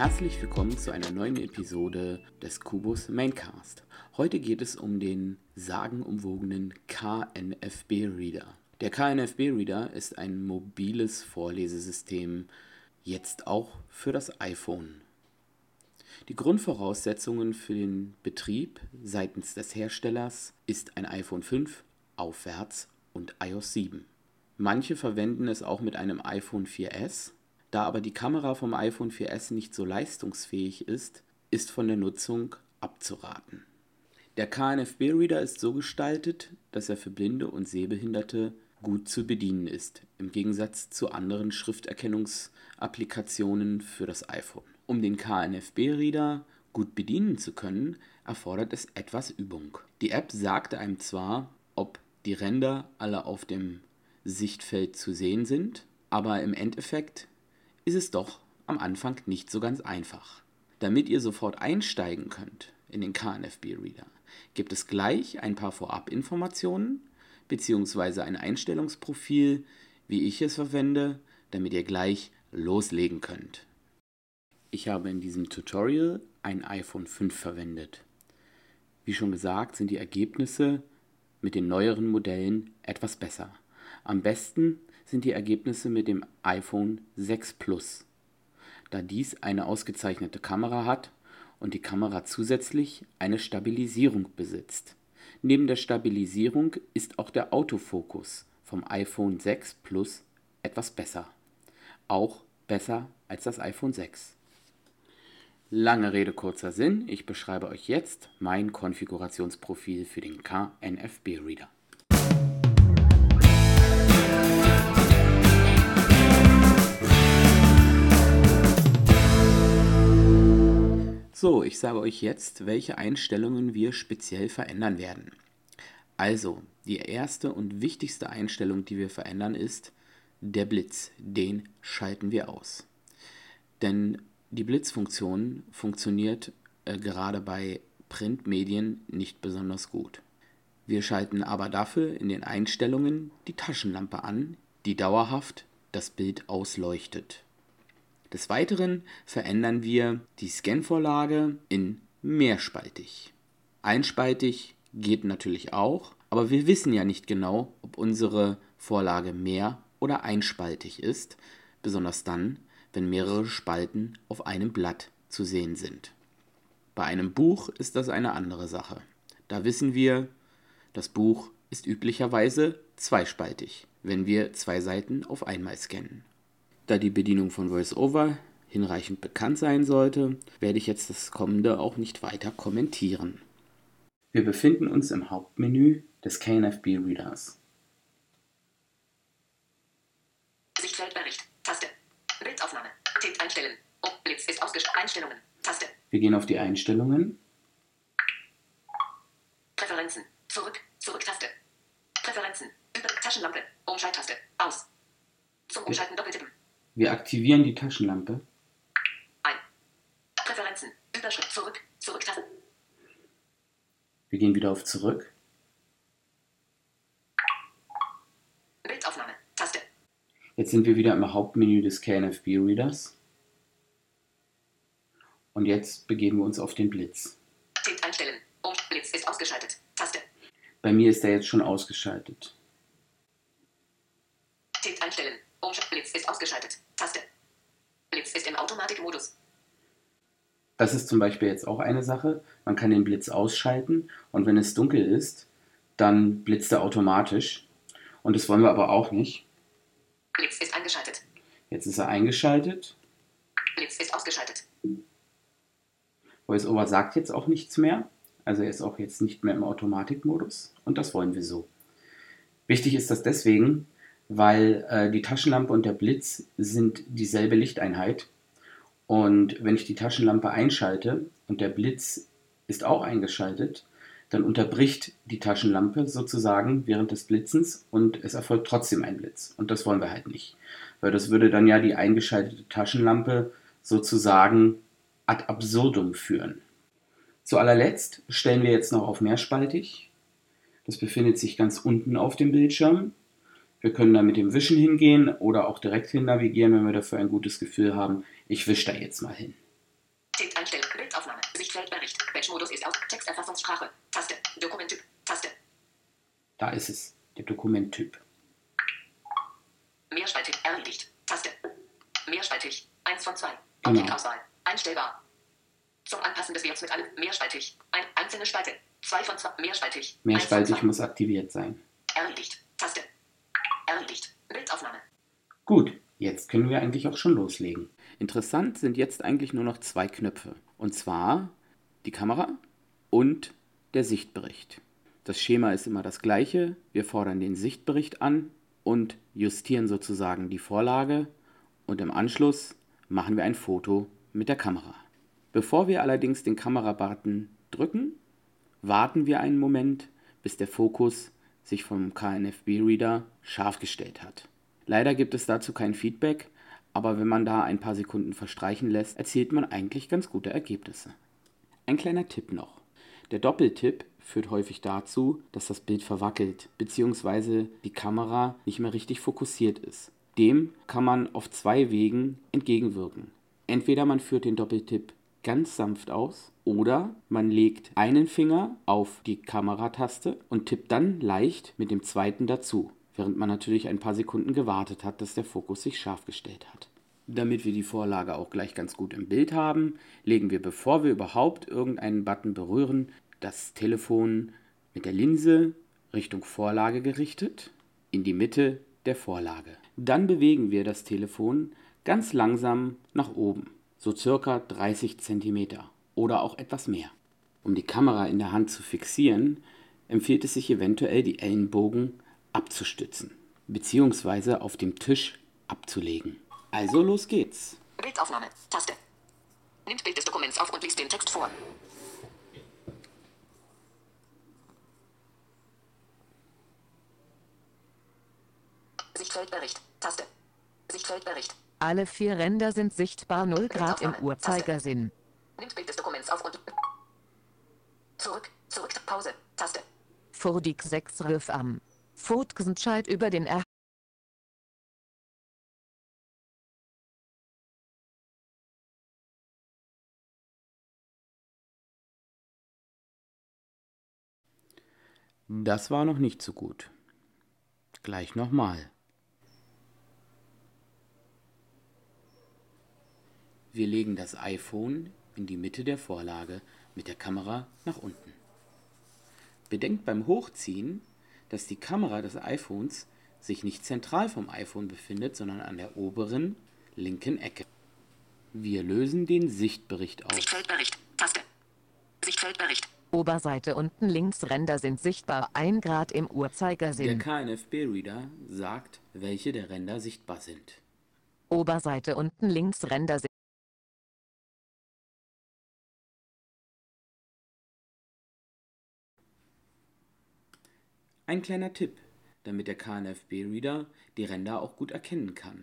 Herzlich willkommen zu einer neuen Episode des Kubus Maincast. Heute geht es um den sagenumwogenen KNFB Reader. Der KNFB Reader ist ein mobiles Vorlesesystem, jetzt auch für das iPhone. Die Grundvoraussetzungen für den Betrieb seitens des Herstellers ist ein iPhone 5 aufwärts und iOS 7. Manche verwenden es auch mit einem iPhone 4S. Da aber die Kamera vom iPhone 4S nicht so leistungsfähig ist, ist von der Nutzung abzuraten. Der KNFB-Reader ist so gestaltet, dass er für Blinde und Sehbehinderte gut zu bedienen ist, im Gegensatz zu anderen Schrifterkennungsapplikationen für das iPhone. Um den KNFB-Reader gut bedienen zu können, erfordert es etwas Übung. Die App sagte einem zwar, ob die Ränder alle auf dem Sichtfeld zu sehen sind, aber im Endeffekt ist es doch am Anfang nicht so ganz einfach. Damit ihr sofort einsteigen könnt in den KNFB-Reader, gibt es gleich ein paar Vorabinformationen bzw. ein Einstellungsprofil, wie ich es verwende, damit ihr gleich loslegen könnt. Ich habe in diesem Tutorial ein iPhone 5 verwendet. Wie schon gesagt, sind die Ergebnisse mit den neueren Modellen etwas besser. Am besten sind die Ergebnisse mit dem iPhone 6 Plus, da dies eine ausgezeichnete Kamera hat und die Kamera zusätzlich eine Stabilisierung besitzt. Neben der Stabilisierung ist auch der Autofokus vom iPhone 6 Plus etwas besser. Auch besser als das iPhone 6. Lange Rede, kurzer Sinn. Ich beschreibe euch jetzt mein Konfigurationsprofil für den KNFB So, ich sage euch jetzt, welche Einstellungen wir speziell verändern werden. Also, die erste und wichtigste Einstellung, die wir verändern, ist der Blitz. Den schalten wir aus. Denn die Blitzfunktion funktioniert äh, gerade bei Printmedien nicht besonders gut. Wir schalten aber dafür in den Einstellungen die Taschenlampe an, die dauerhaft das Bild ausleuchtet. Des Weiteren verändern wir die Scanvorlage in mehrspaltig. Einspaltig geht natürlich auch, aber wir wissen ja nicht genau, ob unsere Vorlage mehr oder einspaltig ist, besonders dann, wenn mehrere Spalten auf einem Blatt zu sehen sind. Bei einem Buch ist das eine andere Sache. Da wissen wir, das Buch ist üblicherweise zweispaltig, wenn wir zwei Seiten auf einmal scannen. Da die Bedienung von VoiceOver hinreichend bekannt sein sollte, werde ich jetzt das kommende auch nicht weiter kommentieren. Wir befinden uns im Hauptmenü des KNFB Readers. Sichtfeldbericht, Taste, Bildaufnahme. Tipp einstellen. Oh, Blitz ist ausgeschaltet. Einstellungen. Taste. Wir gehen auf die Einstellungen. Präferenzen. Zurück. Zurück-Taste. Präferenzen. Über Taschenlampe. Umschalttaste. Aus. Zum Umschalten doppeltippen. Wir aktivieren die Taschenlampe. Ein. Präferenzen. Überschrift. Zurück. Zurück-Taste. Wir gehen wieder auf Zurück. Jetzt sind wir wieder im Hauptmenü des KNFB Readers. Und jetzt begeben wir uns auf den Blitz. Tipp einstellen. Um Blitz ist ausgeschaltet. Taste. Bei mir ist er jetzt schon ausgeschaltet. Tipp einstellen. Um Blitz ist ausgeschaltet. Taste. Blitz ist im Automatikmodus. Das ist zum Beispiel jetzt auch eine Sache. Man kann den Blitz ausschalten und wenn es dunkel ist, dann blitzt er automatisch. Und das wollen wir aber auch nicht. Blitz ist eingeschaltet. Jetzt ist er eingeschaltet. Blitz ist ausgeschaltet. VoiceOver sagt jetzt auch nichts mehr. Also er ist auch jetzt nicht mehr im Automatikmodus. Und das wollen wir so. Wichtig ist das deswegen, weil äh, die Taschenlampe und der Blitz sind dieselbe Lichteinheit. Und wenn ich die Taschenlampe einschalte und der Blitz ist auch eingeschaltet, dann unterbricht die Taschenlampe sozusagen während des Blitzens und es erfolgt trotzdem ein Blitz. Und das wollen wir halt nicht. Weil das würde dann ja die eingeschaltete Taschenlampe sozusagen ad absurdum führen. Zu allerletzt stellen wir jetzt noch auf mehrspaltig. Das befindet sich ganz unten auf dem Bildschirm. Wir können da mit dem Wischen hingehen oder auch direkt hin navigieren, wenn wir dafür ein gutes Gefühl haben. Ich wische da jetzt mal hin. Sichtfeldbericht. Batch-Modus ist aus. Texterfassungssprache. Taste. Dokumenttyp. Taste. Da ist es, der Dokumenttyp. Mehrspaltig. Erledigt. Taste. Mehrspaltig. 1 von 2. Genau. Objektauswahl. Einstellbar. Zum Anpassen des Werts mit allem. Mehrspaltig. Ein, einzelne Spalte. 2 von 2. Mehrspaltig. Mehrspaltig muss aktiviert sein. Erledigt. Erledigt. Bildaufnahme. Gut, jetzt können wir eigentlich auch schon loslegen. Interessant sind jetzt eigentlich nur noch zwei Knöpfe. Und zwar die Kamera und der Sichtbericht. Das Schema ist immer das gleiche. Wir fordern den Sichtbericht an und justieren sozusagen die Vorlage und im Anschluss machen wir ein Foto mit der Kamera. Bevor wir allerdings den Kamerabutton drücken, warten wir einen Moment, bis der Fokus sich vom KNFB-Reader scharf gestellt hat. Leider gibt es dazu kein Feedback, aber wenn man da ein paar Sekunden verstreichen lässt, erzielt man eigentlich ganz gute Ergebnisse. Ein kleiner Tipp noch. Der Doppeltipp führt häufig dazu, dass das Bild verwackelt bzw. die Kamera nicht mehr richtig fokussiert ist. Dem kann man auf zwei Wegen entgegenwirken. Entweder man führt den Doppeltipp ganz sanft aus oder man legt einen Finger auf die Kamerataste und tippt dann leicht mit dem zweiten dazu, während man natürlich ein paar Sekunden gewartet hat, dass der Fokus sich scharf gestellt hat. Damit wir die Vorlage auch gleich ganz gut im Bild haben, legen wir, bevor wir überhaupt irgendeinen Button berühren, das Telefon mit der Linse Richtung Vorlage gerichtet in die Mitte der Vorlage. Dann bewegen wir das Telefon ganz langsam nach oben, so circa 30 cm oder auch etwas mehr. Um die Kamera in der Hand zu fixieren, empfiehlt es sich eventuell, die Ellenbogen abzustützen bzw. auf dem Tisch abzulegen. Also los geht's. Bildaufnahme. Taste. Nimmt Bild des Dokuments auf und liest den Text vor. Sichtfeldbericht. Taste. Sichtfeldbericht. Alle vier Ränder sind sichtbar 0 Grad im Uhrzeigersinn. Nimmt Bild des Dokuments auf und. Zurück. Zurück. Pause. Taste. Furdik 6 Riff am. Fotgsentscheid über den Er Das war noch nicht so gut. Gleich nochmal. Wir legen das iPhone in die Mitte der Vorlage mit der Kamera nach unten. Bedenkt beim Hochziehen, dass die Kamera des iPhones sich nicht zentral vom iPhone befindet, sondern an der oberen linken Ecke. Wir lösen den Sichtbericht auf. Sichtfeldbericht. Taste. Sichtfeldbericht. Oberseite unten links Ränder sind sichtbar 1 Grad im Der Uhrzeigersinn. KNFB-Reader sagt, welche der Ränder sichtbar sind. Oberseite unten links Ränder sind Ein kleiner Tipp, damit der KNFB-Reader die Ränder auch gut erkennen kann.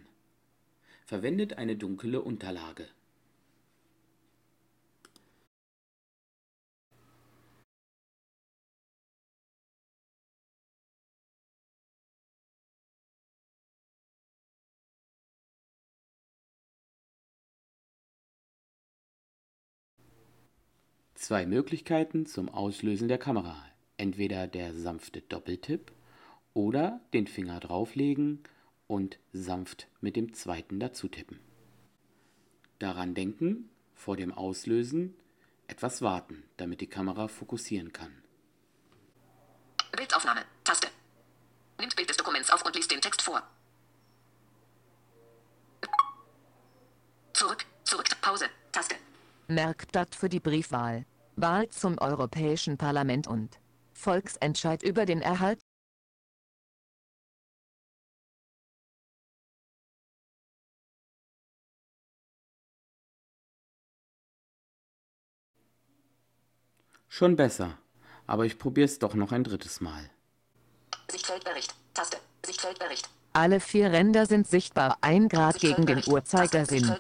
Verwendet eine dunkle Unterlage. Zwei Möglichkeiten zum Auslösen der Kamera. Entweder der sanfte Doppeltipp oder den Finger drauflegen und sanft mit dem zweiten dazu tippen. Daran denken, vor dem Auslösen etwas warten, damit die Kamera fokussieren kann. Bildaufnahme. Taste. Nimmt Bild des Dokuments auf und liest den Text vor. Zurück. Zurück. Pause. Taste. Merkblatt für die Briefwahl. Wahl zum Europäischen Parlament und Volksentscheid über den Erhalt Schon besser, aber ich probier's doch noch ein drittes Mal. Sichtfeldbericht. Taste. Sichtfeldbericht. Alle vier Ränder sind sichtbar 1 Grad gegen den. Uhrzeigersinn.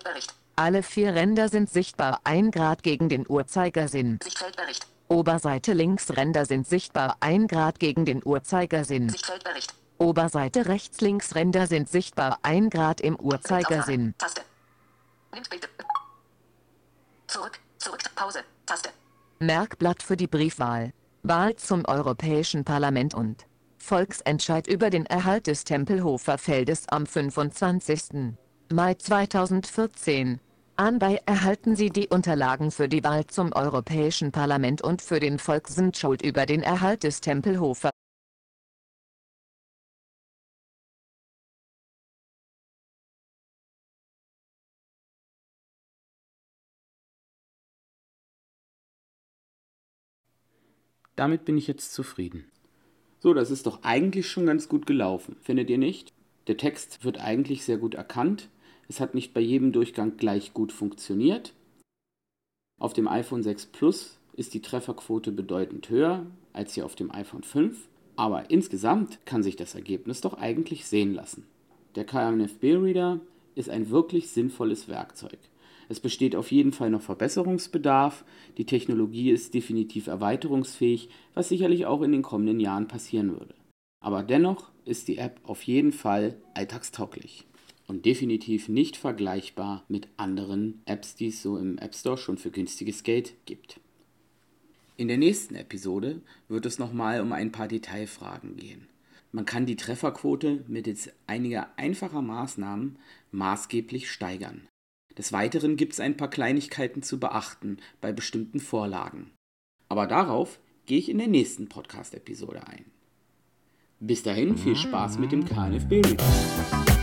Alle vier Ränder sind sichtbar 1 Grad gegen den Uhrzeigersinn. Sichtfeldbericht. Oberseite links Ränder sind sichtbar 1 Grad gegen den Uhrzeigersinn. Sichtfeldbericht. Oberseite rechts links Ränder sind sichtbar 1 Grad im Uhrzeigersinn. Taste. Nimmt Bild. Zurück. Zurück. Pause. Taste. Merkblatt für die Briefwahl. Wahl zum Europäischen Parlament und Volksentscheid über den Erhalt des Tempelhofer Feldes am 25. Mai 2014. Anbei erhalten Sie die Unterlagen für die Wahl zum Europäischen Parlament und für den Volksentscheid über den Erhalt des Tempelhofer Damit bin ich jetzt zufrieden. So, das ist doch eigentlich schon ganz gut gelaufen, findet ihr nicht? Der Text wird eigentlich sehr gut erkannt. Es hat nicht bei jedem Durchgang gleich gut funktioniert. Auf dem iPhone 6 Plus ist die Trefferquote bedeutend höher als hier auf dem iPhone 5, aber insgesamt kann sich das Ergebnis doch eigentlich sehen lassen. Der KMFB-Reader ist ein wirklich sinnvolles Werkzeug. Es besteht auf jeden Fall noch Verbesserungsbedarf. Die Technologie ist definitiv erweiterungsfähig, was sicherlich auch in den kommenden Jahren passieren würde. Aber dennoch ist die App auf jeden Fall alltagstauglich und definitiv nicht vergleichbar mit anderen Apps, die es so im App Store schon für günstiges Geld gibt. In der nächsten Episode wird es nochmal um ein paar Detailfragen gehen. Man kann die Trefferquote mittels einiger einfacher Maßnahmen maßgeblich steigern. Des Weiteren gibt es ein paar Kleinigkeiten zu beachten bei bestimmten Vorlagen. Aber darauf gehe ich in der nächsten Podcast-Episode ein. Bis dahin viel Spaß mit dem KNFB-Reader.